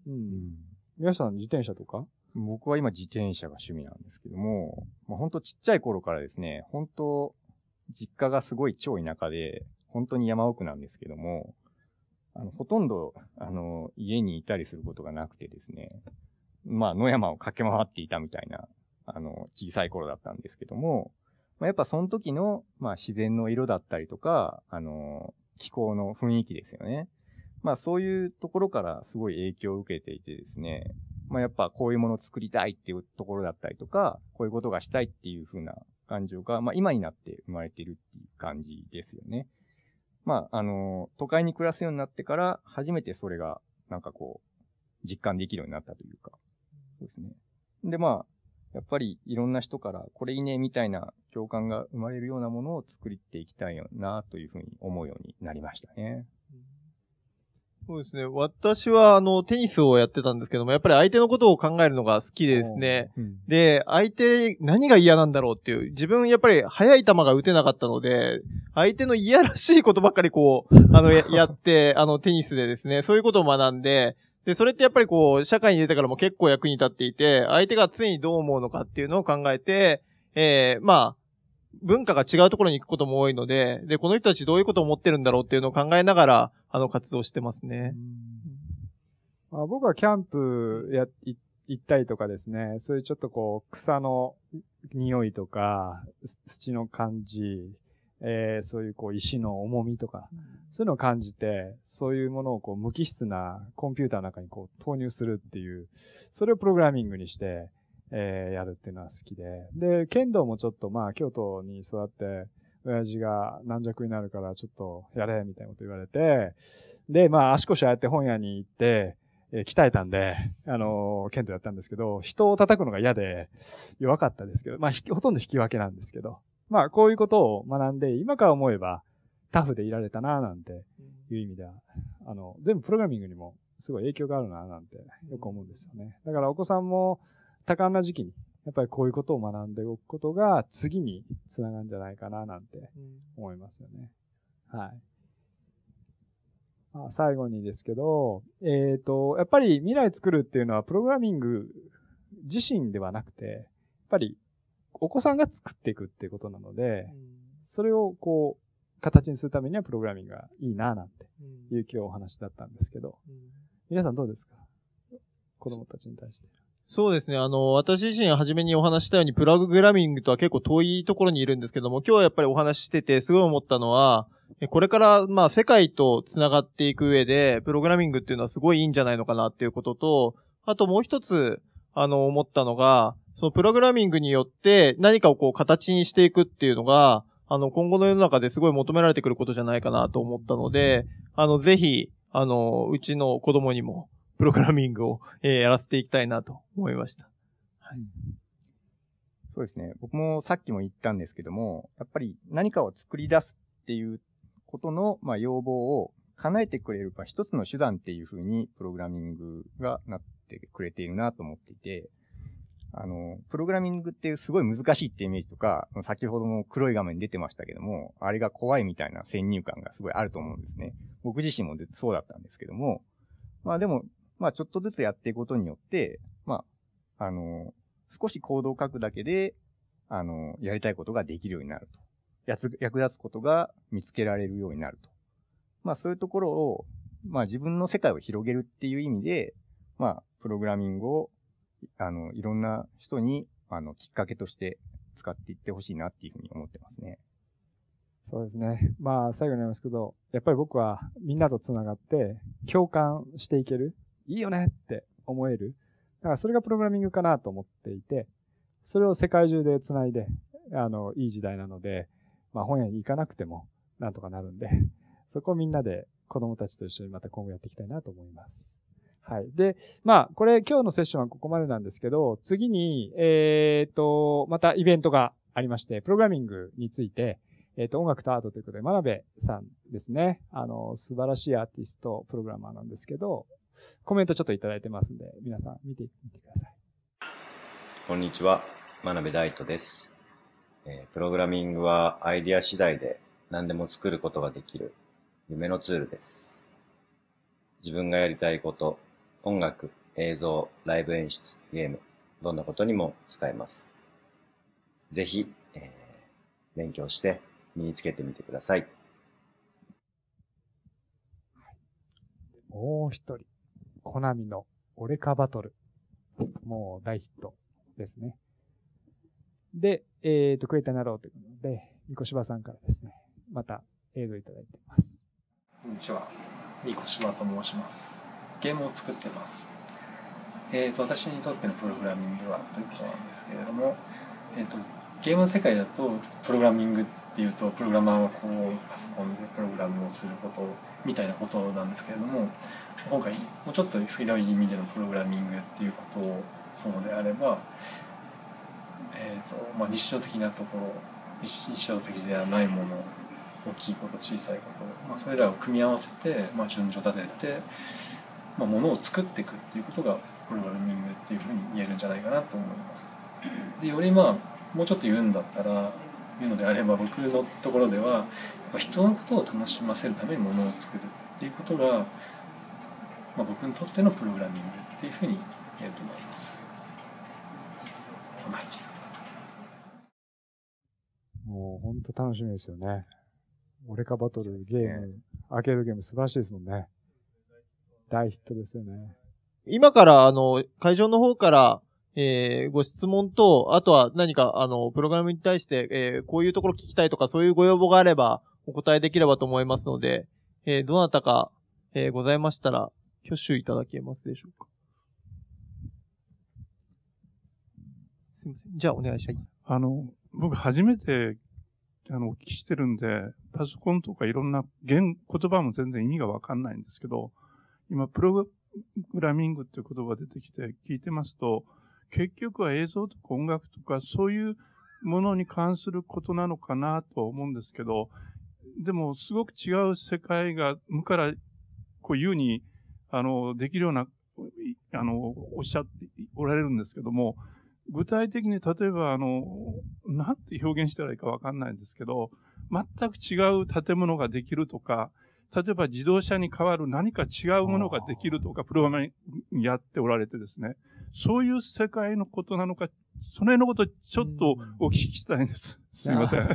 うん。皆さん自転車とか？僕は今自転車が趣味なんですけども、まあ、本当ちっちゃい頃からですね、本当実家がすごい超田舎で、本当に山奥なんですけども、あの、ほとんど、あの、家にいたりすることがなくてですね、まあ、野山を駆け回っていたみたいな、あの、小さい頃だったんですけども、まあ、やっぱその時の、まあ、自然の色だったりとか、あの、気候の雰囲気ですよね。まあ、そういうところからすごい影響を受けていてですね、まあ、やっぱこういうものを作りたいっていうところだったりとか、こういうことがしたいっていう風な感情が、まあ、今になって生まれてるっていう感じですよね。まあ、あの、都会に暮らすようになってから、初めてそれが、なんかこう、実感できるようになったというか、そうですね。で、まあ、やっぱりいろんな人から、これいいね、みたいな共感が生まれるようなものを作っていきたいよな、というふうに思うようになりましたね。そうですね。私は、あの、テニスをやってたんですけども、やっぱり相手のことを考えるのが好きでですね。うん、で、相手、何が嫌なんだろうっていう、自分、やっぱり速い球が打てなかったので、相手の嫌らしいことばっかりこう、あの、や やって、あの、テニスでですね、そういうことを学んで、で、それってやっぱりこう、社会に出てからも結構役に立っていて、相手が常にどう思うのかっていうのを考えて、えー、まあ、文化が違うところに行くことも多いので、で、この人たちどういうことを思ってるんだろうっていうのを考えながら、あの、活動してますね。まあ、僕はキャンプや、行ったりとかですね、そういうちょっとこう、草の匂いとか、土の感じ、えー、そういうこう石の重みとか、そういうのを感じて、そういうものをこう無機質なコンピューターの中にこう投入するっていう、それをプログラミングにして、えー、やるっていうのは好きで。で、剣道もちょっとまあ、京都に育って、親父が軟弱になるからちょっとやれ、みたいなこと言われて、で、まあ、足腰ああやって本屋に行って、えー、鍛えたんで、あのー、剣道やったんですけど、人を叩くのが嫌で弱かったですけど、まあ、ほとんど引き分けなんですけど、まあ、こういうことを学んで、今から思えばタフでいられたな、なんていう意味では、あの、全部プログラミングにもすごい影響があるな、なんてよく思うんですよね。だからお子さんも多感な時期に、やっぱりこういうことを学んでおくことが次につながるんじゃないかな、なんて思いますよね。はい。まあ、最後にですけど、えっ、ー、と、やっぱり未来作るっていうのはプログラミング自身ではなくて、やっぱりお子さんが作っていくっていうことなので、それをこう、形にするためにはプログラミングがいいな、なんていう今日お話だったんですけど、皆さんどうですか？子供たちに対して。そうですね。あの、私自身初めにお話したように、プログラミングとは結構遠いところにいるんですけども、今日はやっぱりお話ししてて、すごい思ったのは、これから、まあ、世界と繋がっていく上で、プログラミングっていうのはすごいいいんじゃないのかなっていうことと、あともう一つ、あの、思ったのが、そのプログラミングによって何かをこう形にしていくっていうのが、あの、今後の世の中ですごい求められてくることじゃないかなと思ったので、あの、ぜひ、あの、うちの子供にも、プログラミングを、えー、やらせていきたいなと思いました。はい。そうですね。僕もさっきも言ったんですけども、やっぱり何かを作り出すっていうことの、まあ、要望を叶えてくれる、まあ、一つの手段っていうふうに、プログラミングがなってくれているなと思っていて、あの、プログラミングってすごい難しいってイメージとか、先ほども黒い画面出てましたけども、あれが怖いみたいな先入観がすごいあると思うんですね。僕自身もそうだったんですけども、まあでも、まあちょっとずつやっていくことによって、まあ、あの、少しコードを書くだけで、あの、やりたいことができるようになると。やつ、役立つことが見つけられるようになると。まあそういうところを、まあ自分の世界を広げるっていう意味で、まあ、プログラミングを、あの、いろんな人に、あの、きっかけとして使っていってほしいなっていうふうに思ってますね。そうですね。まあ、最後になりますけど、やっぱり僕はみんなと繋がって、共感していける。いいよねって思える。だからそれがプログラミングかなと思っていて、それを世界中で繋いで、あの、いい時代なので、まあ本屋に行かなくてもなんとかなるんで、そこをみんなで子供たちと一緒にまた今後やっていきたいなと思います。はい。で、まあ、これ今日のセッションはここまでなんですけど、次に、えっ、ー、と、またイベントがありまして、プログラミングについて、えっ、ー、と、音楽とアートということで、真鍋さんですね。あの、素晴らしいアーティスト、プログラマーなんですけど、コメントちょっといただいてますんで、皆さん見てみてください。こんにちは、真鍋大斗です。えー、プログラミングはアイディア次第で何でも作ることができる夢のツールです。自分がやりたいこと、音楽、映像、ライブ演出、ゲーム、どんなことにも使えます。ぜひ、えー、勉強して身につけてみてください。もう一人、コナミのオレカバトル。もう大ヒットですね。で、えっ、と、クエイターになろうということで、ニコシバさんからですね、また映像いただいています。こんにちは。ニコシバと申します。ゲームを作ってます。えっ、と、私にとってのプログラミングはということなんですけれども、えっ、と、ゲームの世界だと、プログラミングっていうと、プログラマーがこう、パソコンでプログラムをすることみたいなことなんですけれども、今回、もうちょっと広い意味でのプログラミングっていうことをものであれば、えーとまあ、日常的なところ日常的ではないもの大きいこと小さいこと、まあ、それらを組み合わせて、まあ、順序立てて、まあ、ものを作っていくっていうことがプログラミングっていうふうに言えるんじゃないかなと思います。でよりまあもうちょっと言うんだったら言うのであれば僕のところではやっぱ人のことを楽しませるためにものを作るっていうことが、まあ、僕にとってのプログラミングっていうふうに言えると思います。もう本当楽しみですよね。オレカバトル、ゲーム、アーケードゲーム素晴らしいですもんね。大ヒットですよね。今から、あの、会場の方から、えー、ご質問と、あとは何か、あの、プログラムに対して、えー、こういうところ聞きたいとか、そういうご要望があれば、お答えできればと思いますので、えー、どなたか、えー、ございましたら、挙手いただけますでしょうか。すみません。じゃあ、お願いします。あの、僕初めて、あの、お聞きしてるんで、パソコンとかいろんな言、言葉も全然意味がわかんないんですけど、今、プログラミングっていう言葉出てきて聞いてますと、結局は映像とか音楽とかそういうものに関することなのかなとは思うんですけど、でもすごく違う世界が無からこう言うに、あの、できるような、あの、おっしゃっておられるんですけども、具体的に例えば、あの、なんて表現したらいいかわかんないんですけど、全く違う建物ができるとか、例えば自動車に代わる何か違うものができるとか、プログラムやっておられてですね、そういう世界のことなのか、その辺のことちょっとお聞きしたいんです。すみません。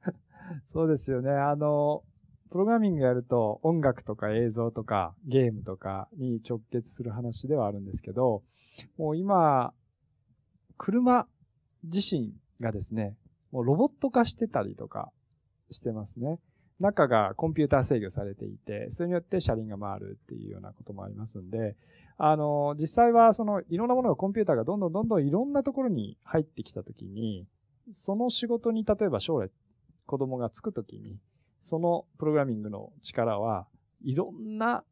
そうですよね。あの、プログラミングやると音楽とか映像とかゲームとかに直結する話ではあるんですけど、もう今、車自身がですね、もうロボット化してたりとかしてますね。中がコンピューター制御されていて、それによって車輪が回るっていうようなこともありますんで、あの、実際はそのいろんなものがコンピューターがどんどんどんどんいろんなところに入ってきたときに、その仕事に例えば将来子供がつくときに、そのプログラミングの力はいろんな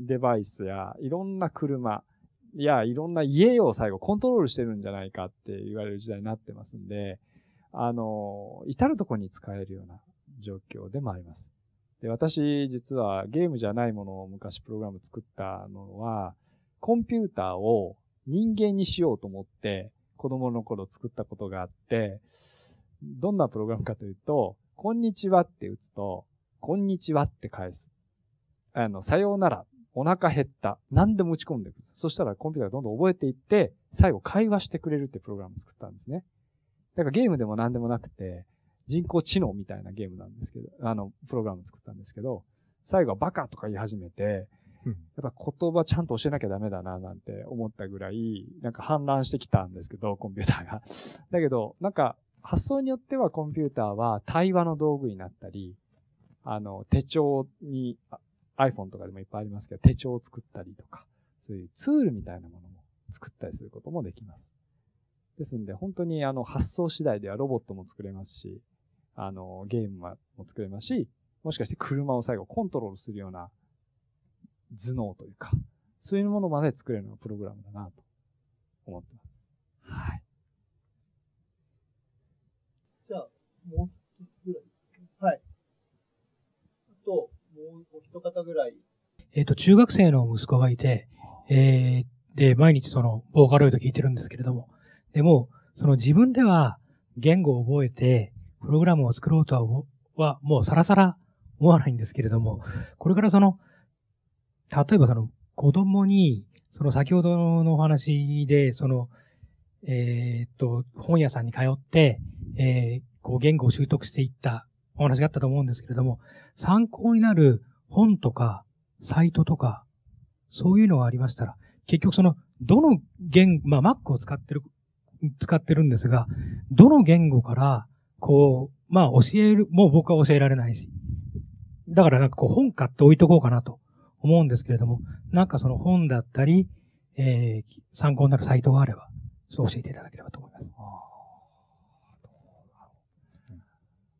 デバイスやいろんな車、や、いろんな家を最後コントロールしてるんじゃないかって言われる時代になってますんで、あの、至るところに使えるような状況でもあります。で、私、実はゲームじゃないものを昔プログラム作ったのは、コンピューターを人間にしようと思って子供の頃作ったことがあって、どんなプログラムかというと、こんにちはって打つと、こんにちはって返す。あの、さようならお腹減った。何でも打ち込んでいく。そしたらコンピューターがどんどん覚えていって、最後会話してくれるってプログラムを作ったんですね。だからゲームでも何でもなくて、人工知能みたいなゲームなんですけど、あの、プログラムを作ったんですけど、最後はバカとか言い始めて、やっぱ言葉ちゃんと教えなきゃダメだななんて思ったぐらい、なんか反乱してきたんですけど、コンピューターが。だけど、なんか発想によってはコンピューターは対話の道具になったり、あの、手帳に iPhone とかでもいっぱいありますけど、手帳を作ったりとか、そういうツールみたいなものも作ったりすることもできます。ですんで、本当にあの発想次第ではロボットも作れますし、あの、ゲームも作れますし、もしかして車を最後コントロールするような頭脳というか、そういうものまで作れるのがプログラムだなと思ってます。はい。じゃあ、もう一つぐらい。お一方ぐらい。えっ、と、中学生の息子がいて、えー、で、毎日その、ボーカロイド聞いてるんですけれども、でも、その自分では言語を覚えて、プログラムを作ろうとは、もうさらさら思わないんですけれども、これからその、例えばその、子供に、その先ほどのお話で、その、え、っと、本屋さんに通って、えー、こう言語を習得していったお話があったと思うんですけれども、参考になる本とか、サイトとか、そういうのがありましたら、結局その、どの言、まあ Mac を使ってる、使ってるんですが、どの言語から、こう、まあ教える、もう僕は教えられないし。だからなんかこう本買って置いとこうかなと思うんですけれども、なんかその本だったり、えー、参考になるサイトがあれば、そう教えていただければと思います。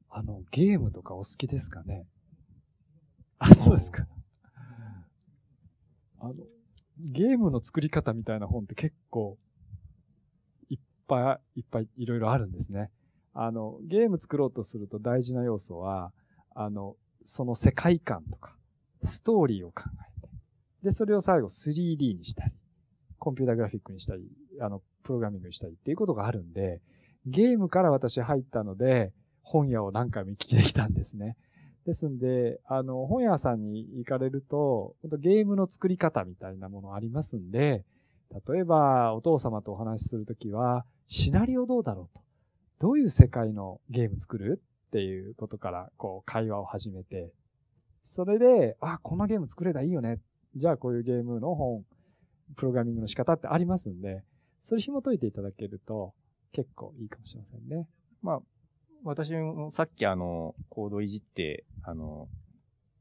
あの、ゲームとかお好きですかね？あ、そうですか。あの、ゲームの作り方みたいな本って結構、いっぱいいっぱいいろいろあるんですね。あの、ゲーム作ろうとすると大事な要素は、あの、その世界観とか、ストーリーを考えて、で、それを最後 3D にしたり、コンピュータグラフィックにしたり、あの、プログラミングにしたりっていうことがあるんで、ゲームから私入ったので、本屋を何回も行き来できたんですね。ですんで、あの、本屋さんに行かれると、ゲームの作り方みたいなものありますんで、例えば、お父様とお話しするときは、シナリオどうだろうと。どういう世界のゲーム作るっていうことから、こう、会話を始めて、それで、あ、こんなゲーム作れたらいいよね。じゃあ、こういうゲームの本、プログラミングの仕方ってありますんで、それ紐解いていただけると、結構いいかもしれませんね。まあ、私もさっきあの、コードいじって、あの、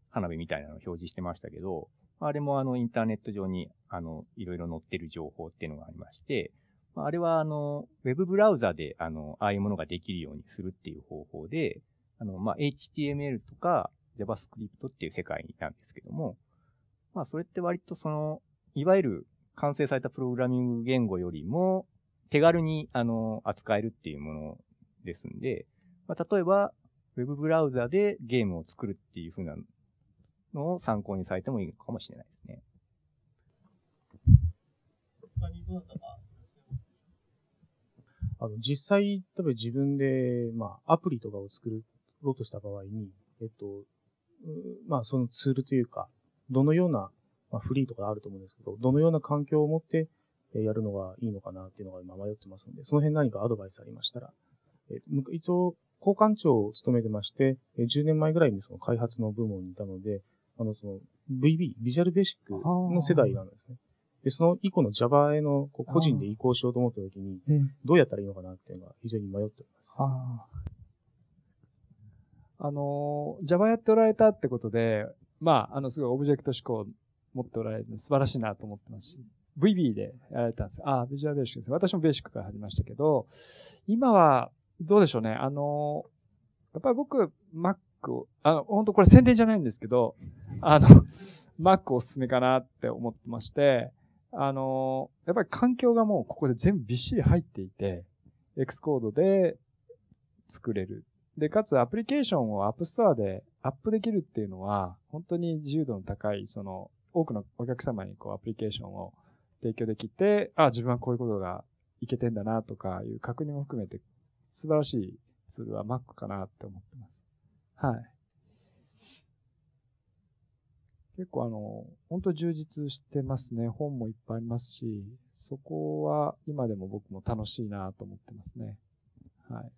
花火みたいなのを表示してましたけど、あれもあの、インターネット上に、あの、いろいろ載ってる情報っていうのがありまして、あれはあの、ウェブブラウザで、あの、ああいうものができるようにするっていう方法で、あの、まあ、HTML とか JavaScript っていう世界なんですけども、まあ、それって割とその、いわゆる完成されたプログラミング言語よりも、手軽に、あの、扱えるっていうものですんで、まあ、例えば、ウェブブラウザでゲームを作るっていう風なのを参考にされてもいいかもしれないですね。あの、実際、例えば自分で、まあ、アプリとかを作ろうとした場合に、えっと、まあ、そのツールというか、どのような、まあ、フリーとかあると思うんですけど、どのような環境を持ってやるのがいいのかなっていうのが今迷ってますので、その辺何かアドバイスありましたら、え一応、交換長を務めてまして、10年前ぐらいにその開発の部門にいたので、あの、その VB、ビジュアルベーシックの世代なんですね。で、その以降の Java へのこう個人で移行しようと思った時に、どうやったらいいのかなっていうのが非常に迷っております。ああの、Java やっておられたってことで、まあ、あの、すごいオブジェクト思考を持っておられるの素晴らしいなと思ってますし、VB でやられたんです。ああ、ビジュアルベーシックです。私もベーシックから始めましたけど、今は、どうでしょうね。あの、やっぱり僕、Mac を、あの、本当これ宣伝じゃないんですけど、あの、Mac おすすめかなって思ってまして、あの、やっぱり環境がもうここで全部びっしり入っていて、X コードで作れる。で、かつアプリケーションを App Store でアップできるっていうのは、本当に自由度の高い、その、多くのお客様にこうアプリケーションを提供できて、あ、自分はこういうことがいけてんだなとかいう確認も含めて素晴らしいツールは Mac かなって思ってます。はい。結構あの、本当充実してますね。本もいっぱいありますし、そこは今でも僕も楽しいなと思ってますね。はい。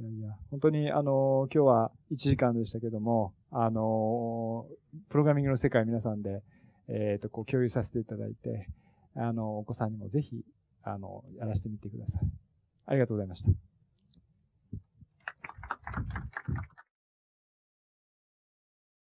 いやいや、本当にあの、今日は1時間でしたけども、あの、プログラミングの世界皆さんで、えっ、ー、と、こう共有させていただいて、あの、お子さんにもぜひ、あの、やらせてみてください。ありがとうございました。